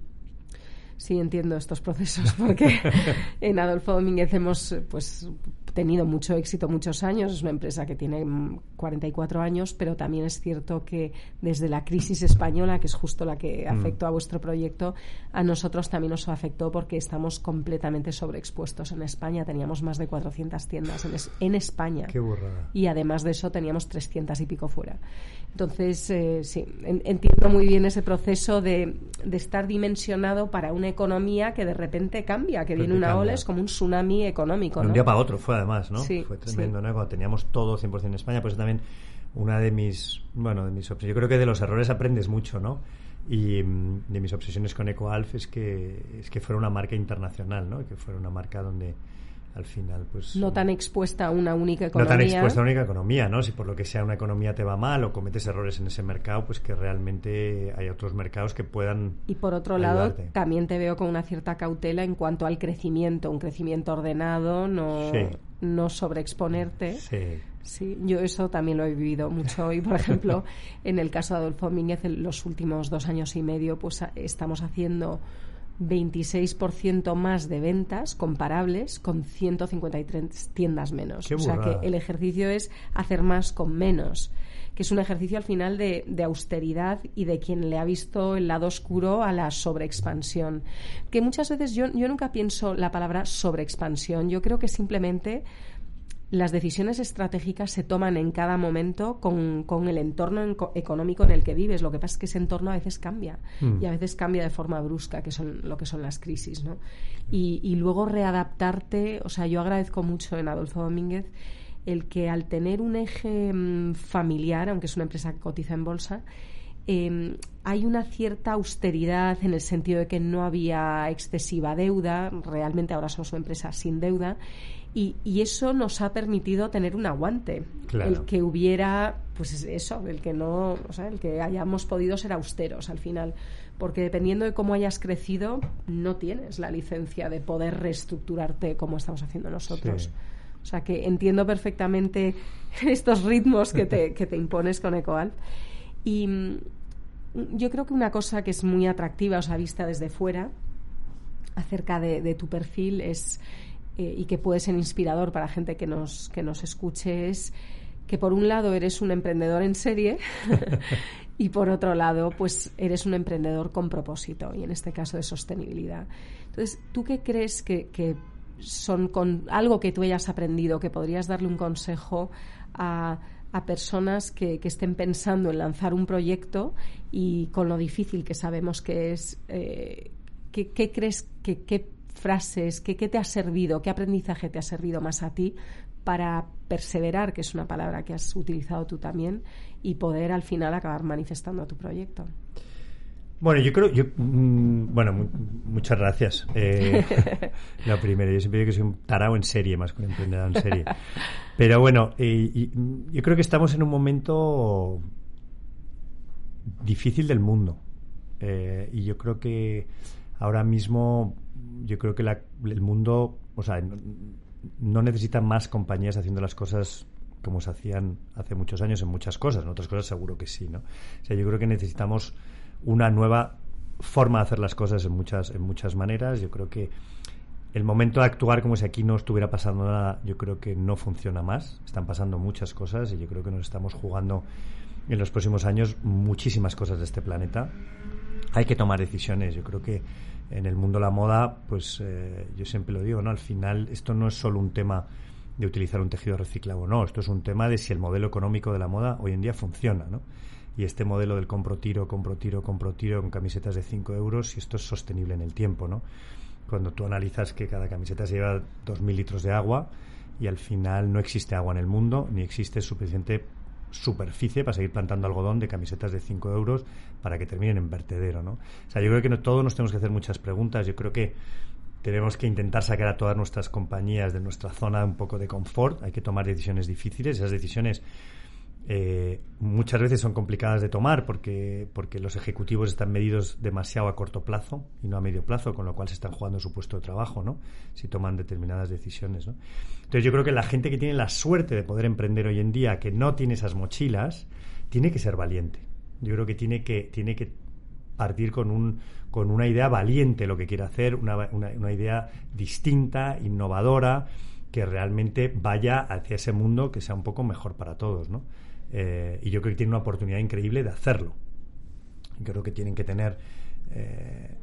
Sí, entiendo estos procesos porque en Adolfo Domínguez hemos pues tenido mucho éxito muchos años. Es una empresa que tiene mm, 44 años, pero también es cierto que desde la crisis española, que es justo la que afectó a vuestro proyecto, a nosotros también nos afectó porque estamos completamente sobreexpuestos en España. Teníamos más de 400 tiendas en, es- en España. qué burrada y además de eso teníamos 300 y pico fuera. Entonces, eh, sí, en- entiendo muy bien ese proceso de, de estar dimensionado para una economía que de repente cambia, que viene una cambia. ola, es como un tsunami económico. De ¿no? un día para otro fue además, ¿no? Sí, fue sí. tremendo, ¿no? Cuando teníamos todo 100% en España, pues también una de mis, bueno, de mis obsesiones. Yo creo que de los errores aprendes mucho, ¿no? Y mm, de mis obsesiones con EcoAlf es que, es que fuera una marca internacional, ¿no? Que fuera una marca donde al final, pues... No tan expuesta a una única no economía. tan expuesta a una única economía, ¿no? Si por lo que sea una economía te va mal o cometes errores en ese mercado, pues que realmente hay otros mercados que puedan Y por otro lado, también te veo con una cierta cautela en cuanto al crecimiento, un crecimiento ordenado, no, Sí. No sobreexponerte. Sí. Sí, yo eso también lo he vivido mucho y, por ejemplo, en el caso de Adolfo Domínguez, en los últimos dos años y medio, pues estamos haciendo 26% más de ventas comparables con 153 tiendas menos. Qué o sea que el ejercicio es hacer más con menos, que es un ejercicio al final de, de austeridad y de quien le ha visto el lado oscuro a la sobreexpansión. Que muchas veces yo, yo nunca pienso la palabra sobreexpansión, yo creo que simplemente las decisiones estratégicas se toman en cada momento con, con el entorno económico en el que vives. Lo que pasa es que ese entorno a veces cambia Mm. y a veces cambia de forma brusca, que son lo que son las crisis, ¿no? Y, y luego readaptarte, o sea, yo agradezco mucho en Adolfo Domínguez el que al tener un eje mm, familiar, aunque es una empresa que cotiza en bolsa, eh, hay una cierta austeridad en el sentido de que no había excesiva deuda, realmente ahora somos una empresa sin deuda, y, y eso nos ha permitido tener un aguante. Claro. El que hubiera, pues es eso, el que no, o sea, el que hayamos podido ser austeros al final, porque dependiendo de cómo hayas crecido, no tienes la licencia de poder reestructurarte como estamos haciendo nosotros. Sí. O sea que entiendo perfectamente estos ritmos que te, que te impones con EcoAlp. Y mm, yo creo que una cosa que es muy atractiva, o sea, vista desde fuera, acerca de, de tu perfil es eh, y que puede ser inspirador para gente que nos, que nos escuche es que por un lado eres un emprendedor en serie y por otro lado pues eres un emprendedor con propósito y en este caso de sostenibilidad. Entonces, ¿tú qué crees que, que son con algo que tú hayas aprendido que podrías darle un consejo a, a personas que, que estén pensando en lanzar un proyecto y con lo difícil que sabemos que es, eh, ¿qué, qué crees que qué frases, qué, qué te ha servido, qué aprendizaje te ha servido más a ti para perseverar, que es una palabra que has utilizado tú también, y poder al final acabar manifestando tu proyecto? Bueno, yo creo, yo, mm, bueno, mu- muchas gracias. Eh, lo primero, yo siempre digo que soy un tarao en serie más que un emprendedor en serie. Pero bueno, eh, y- yo creo que estamos en un momento difícil del mundo. Eh, y yo creo que ahora mismo yo creo que el mundo, o sea, no necesita más compañías haciendo las cosas como se hacían hace muchos años en muchas cosas, en otras cosas seguro que sí, ¿no? O sea, yo creo que necesitamos una nueva forma de hacer las cosas en muchas, en muchas maneras. Yo creo que el momento de actuar como si aquí no estuviera pasando nada, yo creo que no funciona más. Están pasando muchas cosas y yo creo que nos estamos jugando en los próximos años muchísimas cosas de este planeta. Hay que tomar decisiones. Yo creo que en el mundo de la moda, pues eh, yo siempre lo digo, ¿no? Al final esto no es solo un tema de utilizar un tejido reciclado o no, esto es un tema de si el modelo económico de la moda hoy en día funciona, ¿no? Y este modelo del compro tiro, compro tiro, compro tiro con camisetas de 5 euros, si esto es sostenible en el tiempo, ¿no? Cuando tú analizas que cada camiseta se lleva 2.000 litros de agua y al final no existe agua en el mundo, ni existe suficiente superficie para seguir plantando algodón de camisetas de 5 euros para que terminen en vertedero, ¿no? O sea, yo creo que no, todos nos tenemos que hacer muchas preguntas. Yo creo que tenemos que intentar sacar a todas nuestras compañías de nuestra zona un poco de confort. Hay que tomar decisiones difíciles. Esas decisiones eh, muchas veces son complicadas de tomar porque, porque los ejecutivos están medidos demasiado a corto plazo y no a medio plazo, con lo cual se están jugando su puesto de trabajo, ¿no? Si toman determinadas decisiones, ¿no? Entonces yo creo que la gente que tiene la suerte de poder emprender hoy en día, que no tiene esas mochilas, tiene que ser valiente. Yo creo que tiene que, tiene que partir con, un, con una idea valiente lo que quiere hacer, una, una, una idea distinta, innovadora, que realmente vaya hacia ese mundo que sea un poco mejor para todos, ¿no? Eh, y yo creo que tiene una oportunidad increíble de hacerlo. Creo que tienen que tener eh,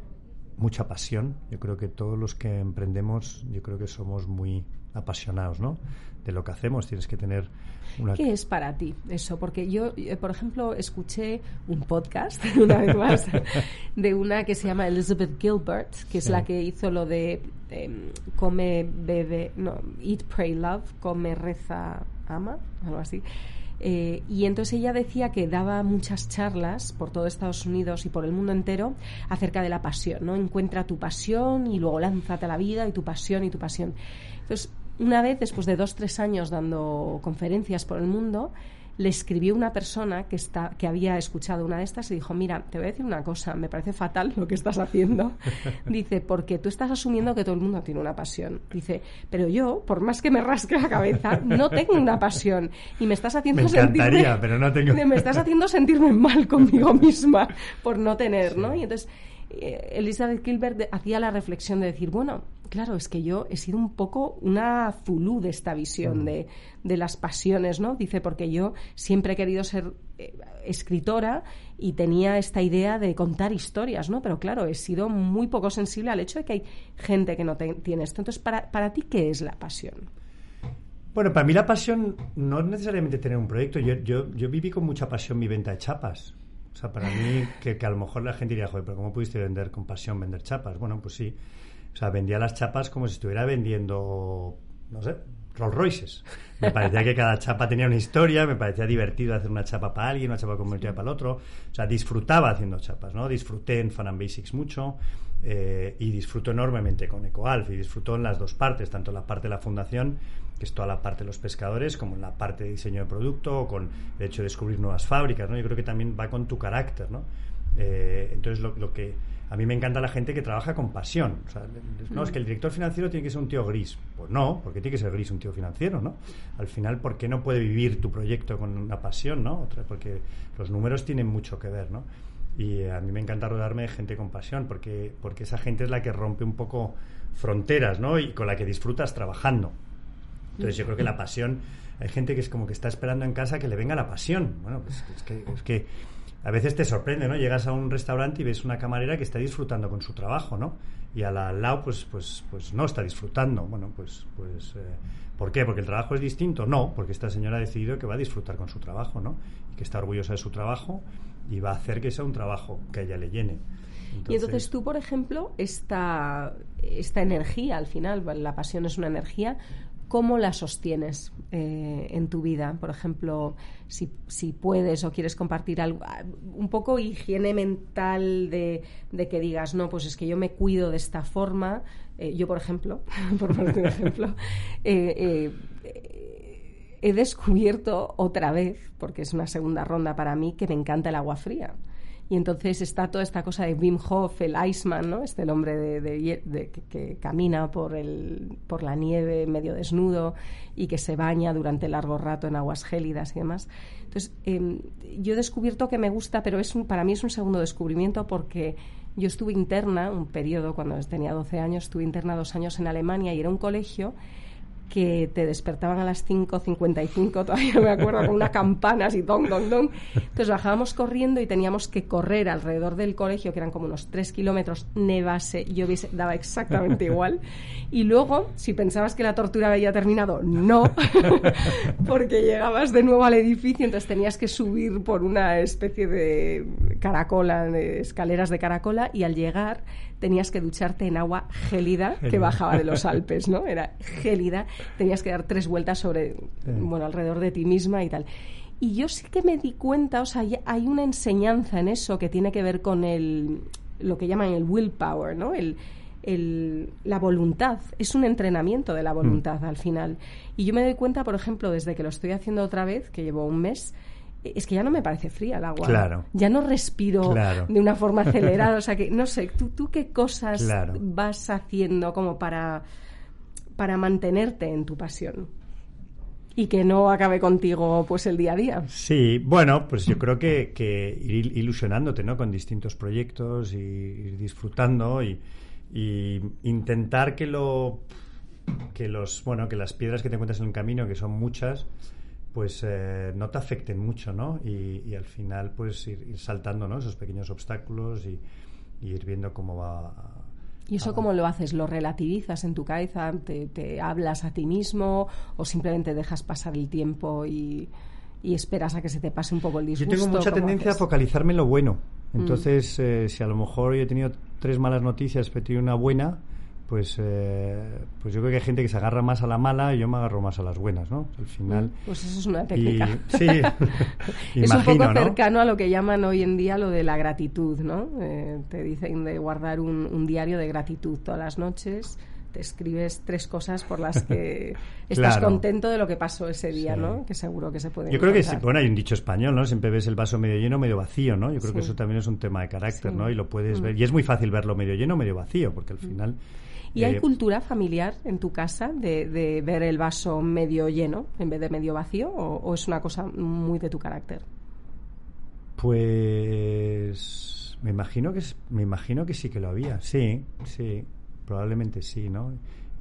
mucha pasión. Yo creo que todos los que emprendemos, yo creo que somos muy apasionados, ¿no? De lo que hacemos. Tienes que tener una... ¿Qué es para ti eso? Porque yo, eh, por ejemplo, escuché un podcast, una vez más, de una que se llama Elizabeth Gilbert, que es la que hizo lo de em, come, bebe, no, eat, pray, love, come, reza, ama, algo así. Eh, y entonces ella decía que daba muchas charlas por todo Estados Unidos y por el mundo entero acerca de la pasión, ¿no? Encuentra tu pasión y luego lánzate a la vida y tu pasión y tu pasión. Entonces, una vez, después de dos, tres años dando conferencias por el mundo, le escribió una persona que, está, que había escuchado una de estas y dijo, mira, te voy a decir una cosa, me parece fatal lo que estás haciendo. Dice, porque tú estás asumiendo que todo el mundo tiene una pasión. Dice, pero yo, por más que me rasque la cabeza, no tengo una pasión. Y me estás haciendo sentirme... pero no tengo... Me estás haciendo sentirme mal conmigo misma por no tener, ¿no? Y entonces eh, Elizabeth Gilbert hacía la reflexión de decir, bueno, claro, es que yo he sido un poco una zulú de esta visión mm. de, de, las pasiones, ¿no? Dice, porque yo siempre he querido ser eh, escritora y tenía esta idea de contar historias, ¿no? Pero claro, he sido muy poco sensible al hecho de que hay gente que no tiene esto. Entonces, para, para ti, ¿qué es la pasión? Bueno, para mí la pasión no es necesariamente tener un proyecto. Yo, yo, yo viví con mucha pasión mi venta de chapas. O sea, para mí, que, que, a lo mejor la gente diría, joder, pero ¿cómo pudiste vender con pasión, vender chapas? Bueno, pues sí. O sea, vendía las chapas como si estuviera vendiendo, no sé, Rolls Royces. Me parecía que cada chapa tenía una historia, me parecía divertido hacer una chapa para alguien, una chapa convertida para el otro. O sea, disfrutaba haciendo chapas, ¿no? Disfruté en Fan and Basics mucho eh, y disfruto enormemente con EcoAlf y disfruto en las dos partes, tanto la parte de la fundación que es toda la parte de los pescadores, como en la parte de diseño de producto, o con el hecho de descubrir nuevas fábricas, ¿no? Yo creo que también va con tu carácter, ¿no? Eh, entonces, lo, lo, que a mí me encanta la gente que trabaja con pasión. No, es que el director financiero tiene que ser un tío gris. Pues no, porque tiene que ser gris un tío financiero, ¿no? Al final, ¿por qué no puede vivir tu proyecto con una pasión, ¿no? Otra, porque los números tienen mucho que ver, ¿no? Y a mí me encanta rodearme de gente con pasión, porque, porque esa gente es la que rompe un poco fronteras, ¿no? Y con la que disfrutas trabajando. Entonces yo creo que la pasión, hay gente que es como que está esperando en casa que le venga la pasión. Bueno, pues es que, es que a veces te sorprende, ¿no? Llegas a un restaurante y ves una camarera que está disfrutando con su trabajo, ¿no? Y al, al lado, pues, pues, pues no está disfrutando. Bueno, pues, pues, eh, ¿por qué? ¿Porque el trabajo es distinto? No, porque esta señora ha decidido que va a disfrutar con su trabajo, ¿no? Y que está orgullosa de su trabajo y va a hacer que sea un trabajo que a ella le llene. Y entonces tú, por ejemplo, esta, esta energía, al final, la pasión es una energía, ¿Cómo la sostienes eh, en tu vida? Por ejemplo, si, si, puedes o quieres compartir algo, ah, un poco higiene mental de, que digas, no, pues es que yo me cuido de esta forma. Eh, yo, por ejemplo, por ponerte un ejemplo, eh, he descubierto otra vez, porque es una segunda ronda para mí, que me encanta el agua fría Y entonces está toda esta cosa de Wim Hof, el Iceman, ¿no? Este el hombre de, que, camina por, el, por la nieve medio desnudo y que se baña durante largo rato en aguas gélidas y demás. Entonces, em, yo he descubierto que me gusta, pero es para mí es un segundo descubrimiento porque yo estuve interna un periodo, cuando tenía 12 años, estuve interna dos años en Alemania y era un colegio que te despertaban a las 5.55, todavía me acuerdo, con una campana así, don, don, don. Entonces bajábamos corriendo y teníamos que correr alrededor del colegio, que eran como unos 3 kilómetros, nevase, lloviese, daba exactamente igual. Y luego, si pensabas que la tortura había terminado, no, porque llegabas de nuevo al edificio, entonces tenías que subir por una especie de caracola, escaleras de caracola, y al llegar tenías que ducharte en agua gélida que bajaba de los Alpes, ¿no? Era gélida, tenías que dar tres vueltas sobre, bueno, alrededor de ti misma y tal. Y yo sí que me di cuenta, o sea, hay una enseñanza en eso que tiene que ver con el, lo que llaman el willpower, ¿no? El, el, la voluntad, es un entrenamiento de la voluntad mm. al final. Y yo me doy cuenta, por ejemplo, desde que lo estoy haciendo otra vez, que llevo un mes, es que ya no me parece fría el agua. Claro. Ya no respiro de una forma acelerada. o sea que, no sé, ¿tú, tú qué cosas vas haciendo como para, para mantenerte en tu pasión? Y que no acabe contigo pues el día a día. Sí, bueno, pues yo creo que, que ir ilusionándote, ¿no? Con distintos proyectos y ir disfrutando y, y intentar que lo que los bueno que las piedras que te encuentras en el camino que son muchas pues eh, no te afecten mucho, ¿no? Y, al final, pues ir, saltando, ¿no? Esos pequeños obstáculos y, ir viendo cómo va. ¿Y eso cómo lo haces? ¿Lo relativizas en tu cabeza? ¿Te, hablas a ti mismo? ¿O simplemente dejas pasar el tiempo y, esperas a que se te pase un poco el disgusto? Yo tengo mucha tendencia a focalizarme en lo bueno. Mm. Entonces, eh, si a lo mejor yo he tenido tres malas noticias, pero he tenido una buena, pues, eh, pues yo creo que hay gente que se agarra más a la mala y yo me agarro más a las buenas, ¿no? Al final. Pues eso es una técnica. sí, es un poco cercano a lo que llaman hoy en día lo de la gratitud, ¿no? Eh, te dicen de guardar un, diario de gratitud todas las noches. Te escribes tres cosas por las que estás contento de lo que pasó ese día, ¿no? Que seguro que se puede. Yo creo que sí, bueno, hay un dicho español, ¿no? Siempre ves el vaso medio lleno, medio vacío, ¿no? Yo creo que eso también es un tema de carácter, ¿no? Y lo puedes mm. ver. Y es muy fácil verlo medio lleno, medio vacío, porque al mm. ¿Y hay eh, cultura familiar en tu casa de, ver el vaso medio lleno en vez de medio vacío o, es una cosa muy de tu carácter? Pues me imagino que me imagino que sí que lo había, sí, sí, probablemente sí, ¿no?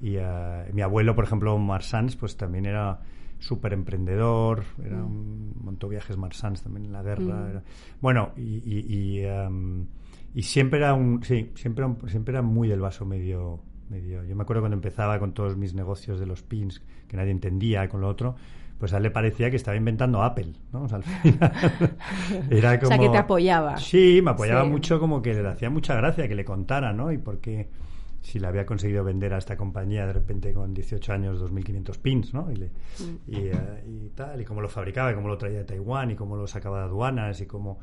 Y uh, mi abuelo, por ejemplo, Marsans, pues también era súper emprendedor, era mm. un montón de viajes Marsans también en la guerra. Mm. Bueno, y, y, um, y, siempre era un, sí, siempre, siempre era muy del vaso medio yo me acuerdo cuando empezaba con todos mis negocios de los pins, que nadie entendía con lo otro, pues a él le parecía que estaba inventando Apple, ¿no? O sea, al final era como... O sea, que te apoyaba. Sí, me apoyaba mucho, como que le hacía mucha gracia que le contara, ¿no? Y porque si le había conseguido vender a esta compañía de repente con 18 años 2.500 pins, ¿no? Y, mm. eh, y, tal, y cómo lo fabricaba, y cómo lo traía de Taiwán, y cómo lo sacaba de aduanas, y cómo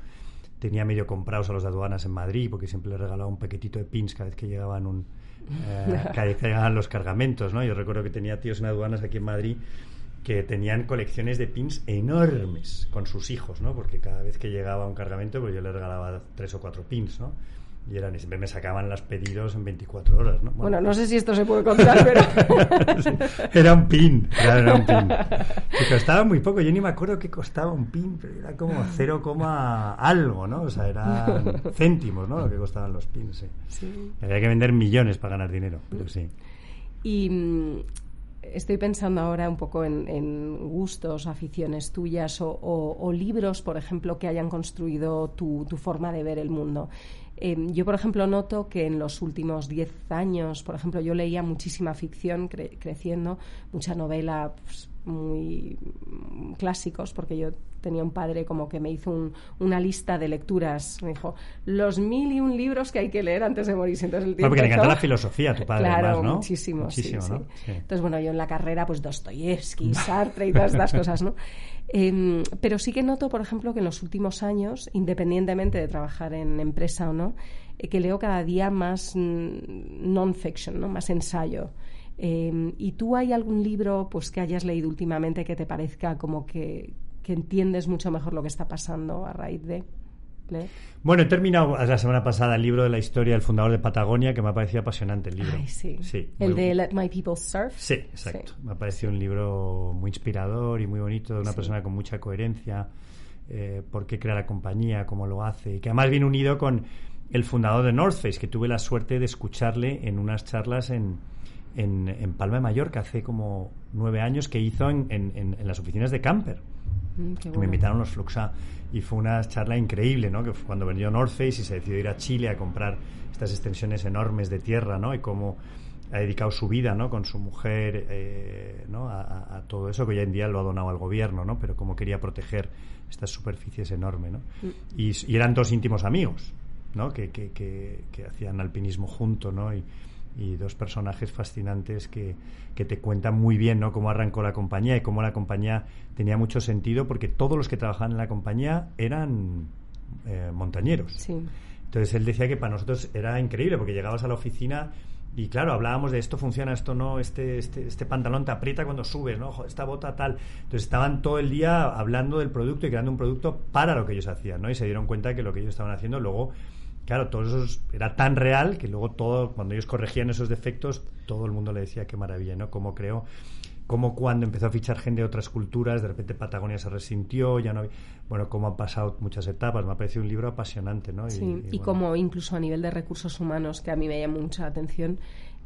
tenía medio comprados a los de aduanas en Madrid, porque siempre le regalaba un paquetito de pins cada vez que llegaban un eh, que llegaban los cargamentos, ¿no? Yo recuerdo que tenía tíos en aduanas aquí en Madrid que tenían colecciones de pins enormes con sus hijos, ¿no? Porque cada vez que llegaba un cargamento, pues yo les regalaba tres o cuatro pins, ¿no? Y eran y siempre me sacaban los pedidos en 24 horas, ¿no? Bueno, no sé si esto se puede contar, pero... era un pin, era, un pin. Que costaba muy poco, yo ni me acuerdo qué costaba un pin, pero era como 0, algo, ¿no? O sea, eran céntimos, ¿no? Lo que costaban los pins, sí. Había que vender millones para ganar dinero, pero sí. Y mm, estoy pensando ahora un poco en, gustos, aficiones tuyas o, libros, por ejemplo, que hayan construido tu, tu forma de ver el mundo. Em, yo, por ejemplo, noto que en los últimos 10 años, por ejemplo, yo leía muchísima ficción creciendo, mucha novela pues, muy clásicos, porque yo tenía un padre como que me hizo una lista de lecturas. Me dijo, los mil y un libros que hay que leer antes de morirse. Entonces, el porque le encanta la filosofía tu padre, claro, ¿no? muchísimo, muchísimo sí, Entonces, bueno, yo en la carrera, pues Dostoyevsky, Sartre y todas estas cosas, ¿no? Em, pero sí que noto, por ejemplo, que en los últimos años, independientemente de trabajar en empresa o no, eh, que leo cada día más mm, non-fiction, ¿no? más ensayo. Em, ¿Y tú hay algún libro pues, que hayas leído últimamente que te parezca como que, entiendes mucho mejor lo que está pasando a raíz de...? Bueno, he terminado la semana pasada el libro de la historia del fundador de Patagonia, que me ha parecido apasionante el libro. Ay, sí. el de Let My People Surf. Sí, exacto. Me ha parecido un libro muy inspirador y muy bonito, de una persona con mucha coherencia, eh, por qué crea la compañía, cómo lo hace, y que además viene unido con el fundador de North Face, que tuve la suerte de escucharle en unas charlas en, en, Palma de Mallorca hace como nueve años que hizo en, en, las oficinas de Camper. Mm, me invitaron los Fluxa y fue una charla increíble, ¿no? Que fue cuando vendió North Face y se decidió ir a Chile a comprar estas extensiones enormes de tierra, ¿no? Y cómo ha dedicado su vida, ¿no? Con su mujer, eh, ¿no? A, todo eso que hoy en día lo ha donado al gobierno, ¿no? Pero cómo quería proteger estas superficies enormes, ¿no? Mm. Y, y, eran dos íntimos amigos, ¿no? Que, que, que, que hacían alpinismo juntos, ¿no? Y, y dos personajes fascinantes que, que, te cuentan muy bien ¿no? cómo arrancó la compañía y cómo la compañía tenía mucho sentido porque todos los que trabajaban en la compañía eran eh, montañeros. Entonces él decía que para nosotros era increíble porque llegabas a la oficina y claro, hablábamos de esto funciona, esto no, este, este, este pantalón te aprieta cuando subes, ¿no? esta bota tal. Entonces estaban todo el día hablando del producto y creando un producto para lo que ellos hacían, ¿no? Y se dieron cuenta que lo que ellos estaban haciendo luego claro, todo eso era tan real que luego todo, cuando ellos corregían esos defectos, todo el mundo le decía qué maravilla, ¿no? Cómo creó, cómo cuando empezó a fichar gente de otras culturas, de repente Patagonia se resintió, ya no bueno, cómo han pasado muchas etapas, me ha parecido un libro apasionante, ¿no? Sí, y, como incluso a nivel de recursos humanos, que a mí me llama mucha atención,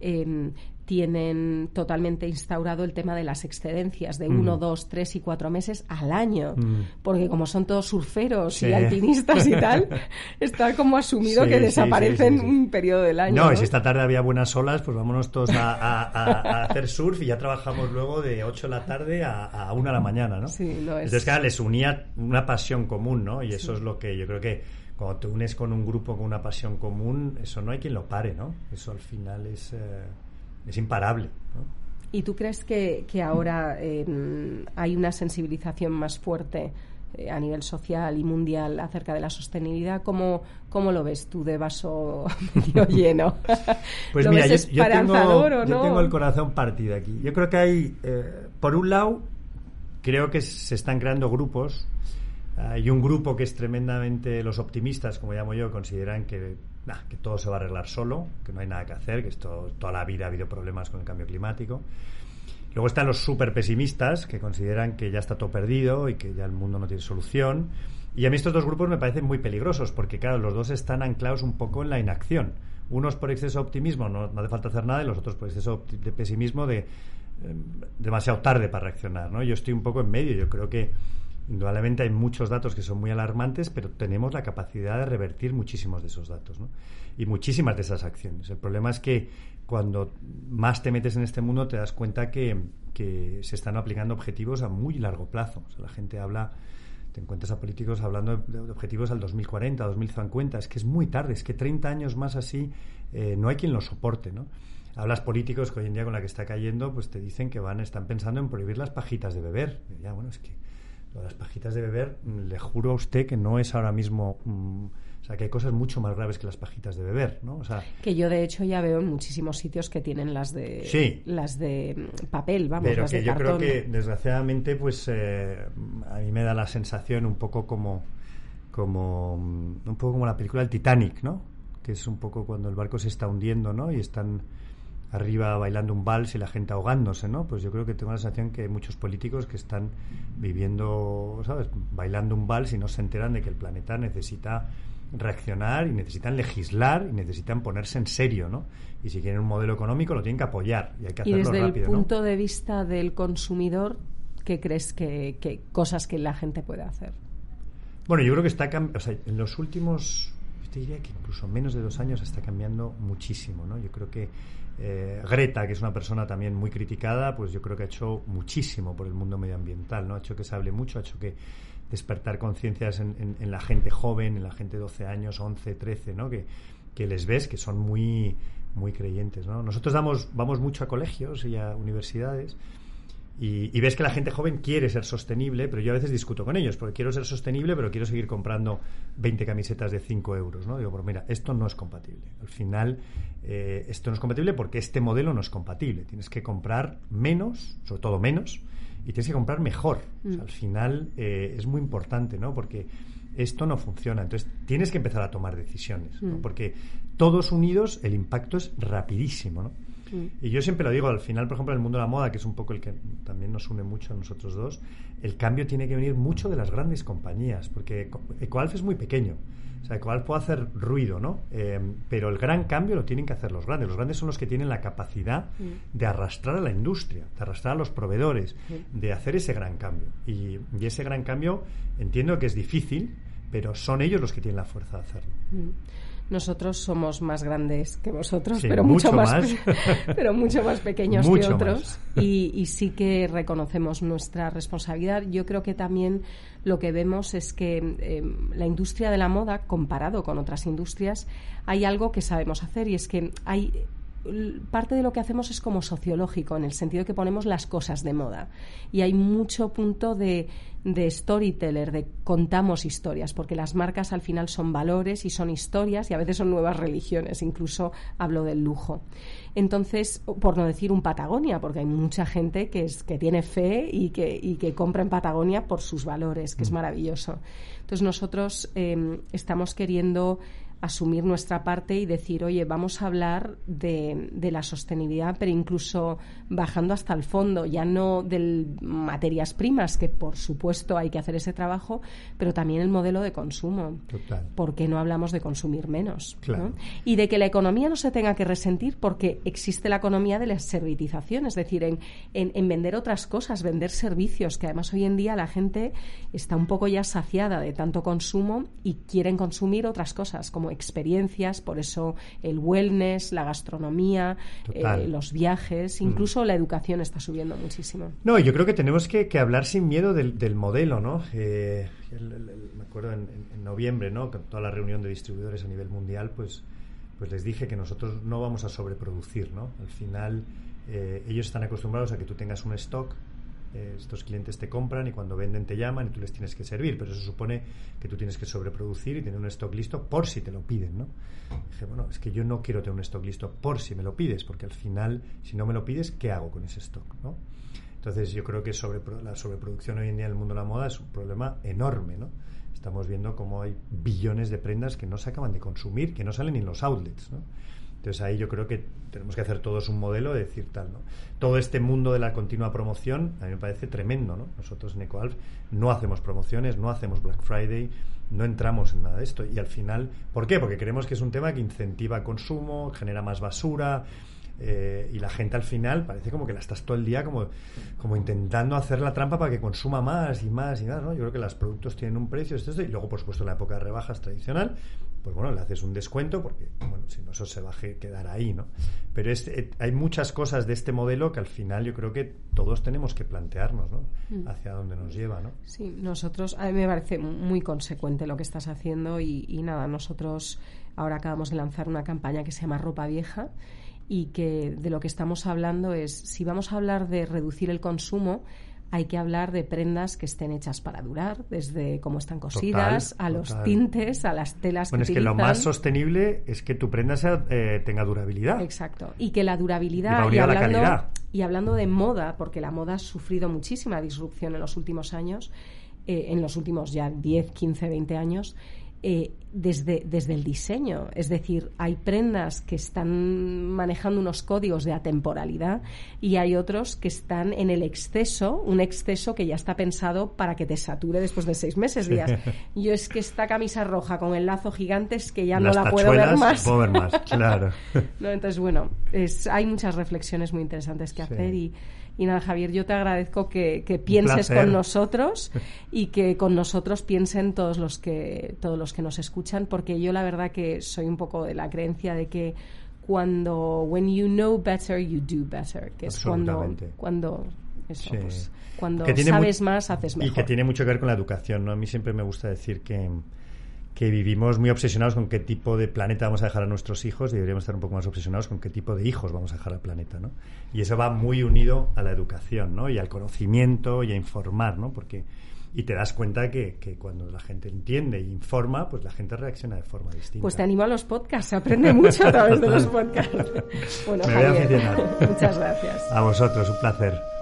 eh, tienen totalmente instaurado el tema de las excedencias de uno, mm. dos, tres y cuatro meses al año, mm. porque como son todos surferos y alpinistas y tal, está como asumido que desaparecen un periodo del año. No, y si esta tarde había buenas olas, pues vámonos todos a, hacer surf y ya trabajamos luego de 8 de la tarde a, a 1 de la mañana, ¿no? Sí, no es... Entonces, claro, les unía una pasión común, ¿no? Y eso es lo que yo creo que cuando te unes con un grupo con una pasión común, eso no hay quien lo pare, ¿no? Eso al final es... Eh, es imparable. ¿Y tú crees que, que ahora em, hay una sensibilización más fuerte eh, a nivel social y mundial acerca de la sostenibilidad? ¿Cómo, cómo lo ves tú de vaso medio lleno? Pues mira, yo, tengo, yo, tengo, el corazón partido aquí. Yo creo que hay, eh, por un lado, creo que se están creando grupos. Hay un grupo que es tremendamente, los optimistas, como llamo yo, consideran que que todo se va a arreglar solo, que no hay nada que hacer, que esto, toda la vida ha habido problemas con el cambio climático. Luego están los súper pesimistas, que consideran que ya está todo perdido y que ya el mundo no tiene solución. Y a mí estos dos grupos me parecen muy peligrosos, porque claro, los dos están anclados un poco en la inacción. Unos por exceso de optimismo, no, hace falta hacer nada, y los otros por exceso de pesimismo, de em, demasiado tarde para reaccionar. ¿no? Yo estoy un poco en medio, yo creo que Indudablemente hay muchos datos que son muy alarmantes, pero tenemos la capacidad de revertir muchísimos de esos datos ¿no? y muchísimas de esas acciones. El problema es que cuando más te metes en este mundo te das cuenta que, que se están aplicando objetivos a muy largo plazo. la gente habla, te encuentras a políticos hablando de, objetivos al 2040, 2050. Es que es muy tarde, es que 30 años más así eh, no hay quien lo soporte. ¿no? hablas políticos que hoy en día con la que está cayendo, pues te dicen que van, están pensando en prohibir las pajitas de beber. Ya, bueno, es que las pajitas de beber, mm, le juro a usted que no es ahora mismo. Mm, o sea, que hay cosas mucho más graves que las pajitas de beber, ¿no? O sea, que yo, de hecho, ya veo en muchísimos sitios que tienen las de las de mm, papel, vamos, pero las que yo creo que, desgraciadamente, pues eh, a mí me da la sensación un poco como, como un poco como la película El Titanic, ¿no? Que es un poco cuando el barco se está hundiendo, ¿no? Y están arriba bailando un vals y la gente ahogándose, ¿no? Pues yo creo que tengo la sensación que hay muchos políticos que están viviendo, ¿sabes? Bailando un vals y no se enteran de que el planeta necesita reaccionar y necesitan legislar y necesitan ponerse en serio, ¿no? Y si quieren un modelo económico lo tienen que apoyar y hay que hacerlo rápido, Y desde el punto de vista del consumidor, ¿qué crees que, que, cosas que la gente puede hacer? Bueno, yo creo que está o sea, en los últimos, yo te diría que incluso menos de dos años está cambiando muchísimo, ¿no? Yo creo que eh, Greta, que es una persona también muy criticada, pues yo creo que ha hecho muchísimo por el mundo medioambiental, ¿no? Ha hecho que se hable mucho, ha hecho que despertar conciencias en, la gente joven, en la gente de 12 años, 11, 13, ¿no? Que, que les ves que son muy, muy creyentes, ¿no? Nosotros damos, vamos mucho a colegios y a universidades Y, ves que la gente joven quiere ser sostenible, pero yo a veces discuto con ellos, porque quiero ser sostenible, pero quiero seguir comprando 20 camisetas de 5 euros. ¿no? Digo, pues mira, esto no es compatible. Al final, eh, esto no es compatible porque este modelo no es compatible. Tienes que comprar menos, sobre todo menos, y tienes que comprar mejor. Mm. al final eh, es muy importante, ¿no? Porque esto no funciona. Entonces tienes que empezar a tomar decisiones, mm. porque todos unidos el impacto es rapidísimo, ¿no? Mm. Y yo siempre lo digo, al final, por ejemplo, en el mundo de la moda, que es un poco el que también nos une mucho a nosotros dos, el cambio tiene que venir mucho de las grandes compañías, porque Ecoalf es muy pequeño. O sea, Ecoalf puede hacer ruido, ¿no? Eh, pero el gran cambio lo tienen que hacer los grandes. Los grandes son los que tienen la capacidad mm. de arrastrar a la industria, de arrastrar a los proveedores, de hacer ese gran cambio. Y, y, ese gran cambio entiendo que es difícil, pero son ellos los que tienen la fuerza de hacerlo. Nosotros somos más grandes que vosotros, pero mucho, más, pero mucho más pequeños que otros. Y, sí que reconocemos nuestra responsabilidad. Yo creo que también lo que vemos es que em, la industria de la moda, comparado con otras industrias, hay algo que sabemos hacer y es que hay parte de lo que hacemos es como sociológico, en el sentido de que ponemos las cosas de moda. Y hay mucho punto de, de storyteller, de contamos historias, porque las marcas al final son valores y son historias y a veces son nuevas religiones, incluso hablo del lujo. Entonces, por no decir un Patagonia, porque hay mucha gente que, es, que tiene fe y que, y que compra en Patagonia por sus valores, que es mm. maravilloso. Entonces, nosotros eh, estamos queriendo asumir nuestra parte y decir, oye, vamos a hablar de, de, la sostenibilidad, pero incluso bajando hasta el fondo, ya no de materias primas, que por supuesto hay que hacer ese trabajo, pero también el modelo de consumo. Total. ¿Por qué no hablamos de consumir menos? Y de que la economía no se tenga que resentir porque existe la economía de la servitización, es decir, en, en, en vender otras cosas, vender servicios, que además hoy en día la gente está un poco ya saciada de tanto consumo y quieren consumir otras cosas, como experiencias, por eso el wellness, la gastronomía, eh, los viajes, mm. incluso la educación está subiendo muchísimo. No, yo creo que tenemos que, hablar sin miedo del, modelo, ¿no? Eh, me acuerdo en, noviembre, ¿no? Con toda la reunión de distribuidores a nivel mundial, pues, pues les dije que nosotros no vamos a sobreproducir, ¿no? Al final eh, ellos están acostumbrados a que tú tengas un stock eh, estos clientes te compran y cuando venden te llaman y tú les tienes que servir, pero eso supone que tú tienes que sobreproducir y tener un stock listo por si te lo piden, ¿no? Dije, bueno, es que yo no quiero tener un stock listo por si me lo pides, porque al final, si no me lo pides, ¿qué hago con ese stock, no? Entonces yo creo que la sobreproducción hoy en día en el mundo de la moda es un problema enorme, ¿no? Estamos viendo cómo hay billones de prendas que no se acaban de consumir, que no salen ni en los outlets, ¿no? Entonces ahí yo creo que tenemos que hacer todos un modelo de decir tal, ¿no? Todo este mundo de la continua promoción a mí me parece tremendo, ¿no? Nosotros en EcoAlf no hacemos promociones, no hacemos Black Friday, no entramos en nada de esto. Y al final, ¿por qué? Porque creemos que es un tema que incentiva consumo, genera más basura, eh, y la gente al final parece como que la estás todo el día como, como intentando hacer la trampa para que consuma más y más y más, ¿no? Yo creo que los productos tienen un precio, esto, y luego, por supuesto, en la época de rebajas tradicional, pues bueno, le haces un descuento porque, bueno, si no, eso se va a quedar ahí, ¿no? Pero eh, hay muchas cosas de este modelo que al final yo creo que todos tenemos que plantearnos, ¿no? Mm. Hacia dónde nos lleva, ¿no? Sí, nosotros, a mí me parece muy consecuente lo que estás haciendo y, y nada, nosotros ahora acabamos de lanzar una campaña que se llama Ropa Vieja y que de lo que estamos hablando es, si vamos a hablar de reducir el consumo, hay que hablar de prendas que estén hechas para durar, desde cómo están cosidas, a los tintes, a las telas bueno, es que lo más sostenible es que tu prenda sea, eh, tenga durabilidad. Exacto. Y que la durabilidad... Y, hablando, y hablando de moda, porque la moda ha sufrido muchísima disrupción en los últimos años, eh, en los últimos ya 10, 15, 20 años, eh, desde, desde el diseño. Es decir, hay prendas que están manejando unos códigos de atemporalidad y hay otros que están en el exceso, un exceso que ya está pensado para que te sature después de seis meses, días. Yo es que esta camisa roja con el lazo gigante es que ya no la puedo ver más. Puedo ver más, claro. Entonces, bueno, es, hay muchas reflexiones muy interesantes que hacer y y nada, Javier, yo te agradezco que, pienses con nosotros y que con nosotros piensen todos los que todos los que nos escuchan, porque yo la verdad que soy un poco de la creencia de que cuando when you know better you do better, que es cuando cuando eso, pues, cuando sabes más haces mejor. Y que tiene mucho que ver con la educación, ¿no? A mí siempre me gusta decir que que vivimos muy obsesionados con qué tipo de planeta vamos a dejar a nuestros hijos y deberíamos estar un poco más obsesionados con qué tipo de hijos vamos a dejar al planeta, ¿no? Y eso va muy unido a la educación, ¿no? Y al conocimiento y a informar, ¿no? Porque y te das cuenta que, que, cuando la gente entiende e informa, pues la gente reacciona de forma distinta. Pues te animo a los podcasts, se aprende mucho a través de los podcasts. Bueno, Me voy a muchas gracias. A vosotros, un placer.